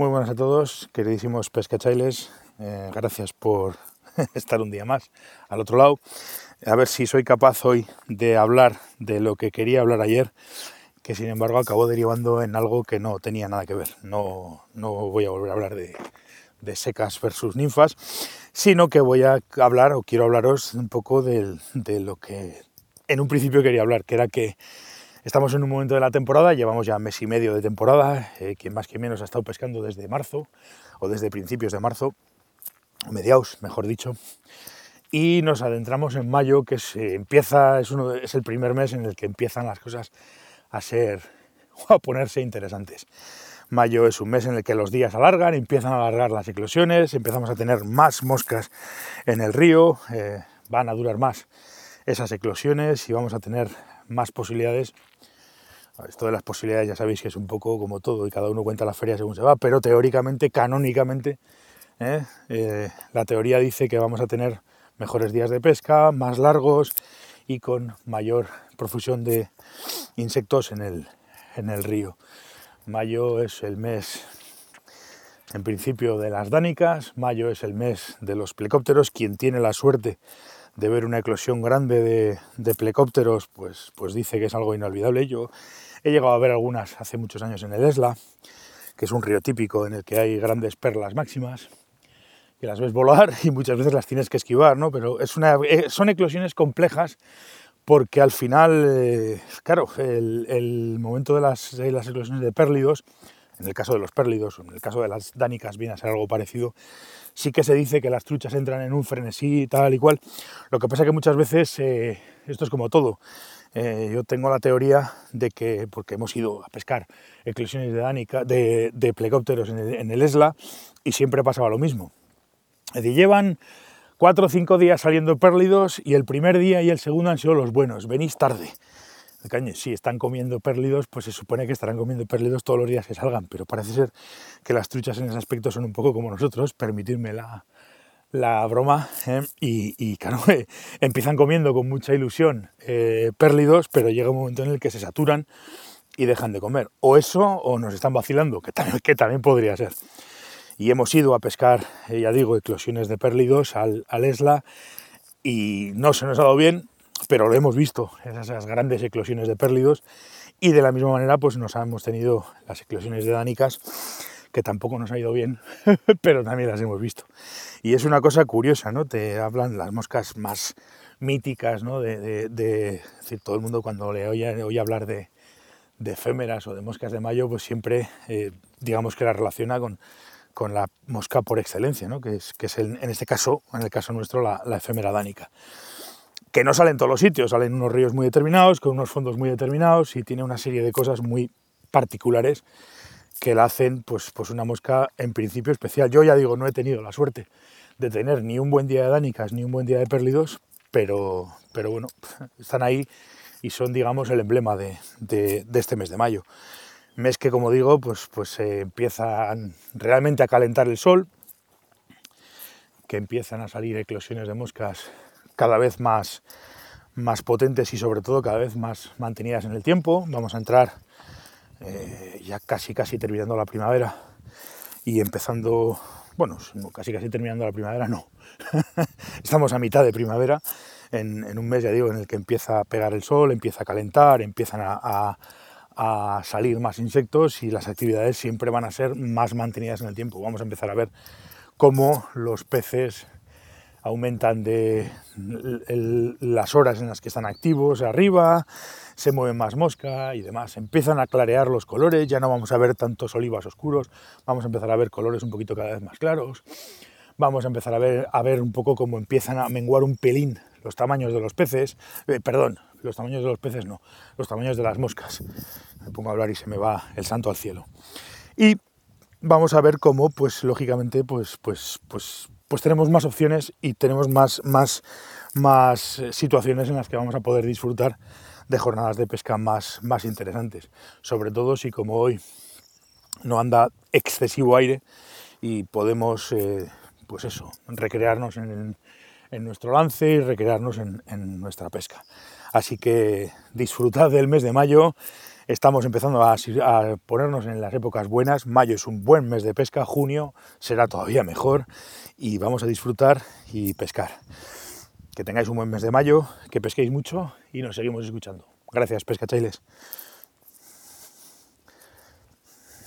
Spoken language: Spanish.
Muy buenas a todos, queridísimos pescachailes. Eh, gracias por estar un día más al otro lado. A ver si soy capaz hoy de hablar de lo que quería hablar ayer, que sin embargo acabó derivando en algo que no tenía nada que ver. No, no voy a volver a hablar de, secas versus ninfas, sino que voy a hablar o quiero hablaros un poco de lo que en un principio quería hablar, que era que Estamos en un momento de la temporada, llevamos ya mes y medio de temporada, eh, quien más que menos ha estado pescando desde marzo, o desde principios de marzo, mediados, mejor dicho, y nos adentramos en mayo, que se empieza, es, uno, es el primer mes en el que empiezan las cosas a ser, o a ponerse interesantes. Mayo es un mes en el que los días alargan, empiezan a alargar las eclosiones, empezamos a tener más moscas en el río, eh, van a durar más esas eclosiones y vamos a tener más posibilidades. Esto de las posibilidades ya sabéis que es un poco como todo y cada uno cuenta la feria según se va, pero teóricamente, canónicamente, ¿eh? Eh, la teoría dice que vamos a tener mejores días de pesca, más largos y con mayor profusión de insectos en el, en el río. Mayo es el mes, en principio, de las dánicas, mayo es el mes de los plecópteros, quien tiene la suerte de ver una eclosión grande de, de, plecópteros, pues, pues dice que es algo inolvidable. Yo he llegado a ver algunas hace muchos años en el Esla, que es un río típico en el que hay grandes perlas máximas, que las ves volar y muchas veces las tienes que esquivar, ¿no? Pero es una, eh, son eclosiones complejas porque al final, eh, claro, el, momento de las, de las eclosiones de pérlidos, en el caso de los pérlidos, en el caso de las dánicas viene a ser algo parecido, sí que se dice que las truchas entran en un frenesí tal y cual. Lo que pasa que muchas veces eh, esto es como todo. Eh, yo tengo la teoría de que, porque hemos ido a pescar eclosiones de, dánica, de, plecópteros en el, ESLA y siempre pasaba lo mismo. Es llevan cuatro o cinco días saliendo pérlidos y el primer día y el segundo han sido los buenos. Venís tarde si están comiendo pérlidos, pues se supone que estarán comiendo pérlidos todos los días que salgan, pero parece ser que las truchas en ese aspecto son un poco como nosotros, permitirme la, la broma, ¿eh? y, claro, empiezan comiendo con mucha ilusión eh, pérlidos, pero llega un momento en el que se saturan y dejan de comer. O eso, o nos están vacilando, que también, que también podría ser. Y hemos ido a pescar, eh, ya digo, eclosiones de pérlidos al, al Esla y no se nos ha dado bien, pero lo hemos visto, esas grandes eclosiones de pérlidos, y de la misma manera pues nos hemos tenido las eclosiones de dánicas, que tampoco nos ha ido bien, pero también las hemos visto. Y es una cosa curiosa, ¿no? Te hablan las moscas más míticas, ¿no? De, decir, todo el mundo cuando le oye, oye hablar de, de, efémeras o de moscas de mayo, pues siempre, eh, digamos que la relaciona con, con la mosca por excelencia, ¿no? que es, que es en este caso, en el caso nuestro, la, la efémera dánica que no sale en todos los sitios, sale en unos ríos muy determinados, con unos fondos muy determinados y tiene una serie de cosas muy particulares que la hacen pues, pues una mosca en principio especial. Yo ya digo, no he tenido la suerte de tener ni un buen día de dánicas ni un buen día de pérlidos, pero, pero bueno, están ahí y son, digamos, el emblema de, de, este mes de mayo. Mes que, como digo, pues, pues se empiezan realmente a calentar el sol, que empiezan a salir eclosiones de moscas cada vez más, más potentes y sobre todo cada vez más mantenidas en el tiempo. Vamos a entrar eh, ya casi casi terminando la primavera y empezando, bueno, casi casi terminando la primavera, no. Estamos a mitad de primavera, en, un mes, ya digo, en el que empieza a pegar el sol, empieza a calentar, empiezan a, a salir más insectos y las actividades siempre van a ser más mantenidas en el tiempo. Vamos a empezar a ver cómo los peces aumentan de las horas en las que están activos arriba, se mueven más mosca y demás. Empiezan a clarear los colores, ya no vamos a ver tantos olivas oscuros, vamos a empezar a ver colores un poquito cada vez más claros. Vamos a empezar a ver, a ver un poco cómo empiezan a menguar un pelín los tamaños de los peces, eh, perdón, los tamaños de los peces no, los tamaños de las moscas. Me pongo a hablar y se me va el santo al cielo. Y vamos a ver cómo, pues lógicamente, pues, pues, pues pues tenemos más opciones y tenemos más, más, más eh, situaciones en las que vamos a poder disfrutar de jornadas de pesca más, más interesantes. Sobre todo si como hoy no anda excesivo aire y podemos, eh, pues eso, recrearnos en, nuestro lance y recrearnos en, nuestra pesca. Así que disfrutad del mes de mayo. Estamos empezando a, ponernos en las épocas buenas. Mayo es un buen mes de pesca, junio será todavía mejor y vamos a disfrutar y pescar. Que tengáis un buen mes de mayo, que pesquéis mucho y nos seguimos escuchando. Gracias, pescachailes.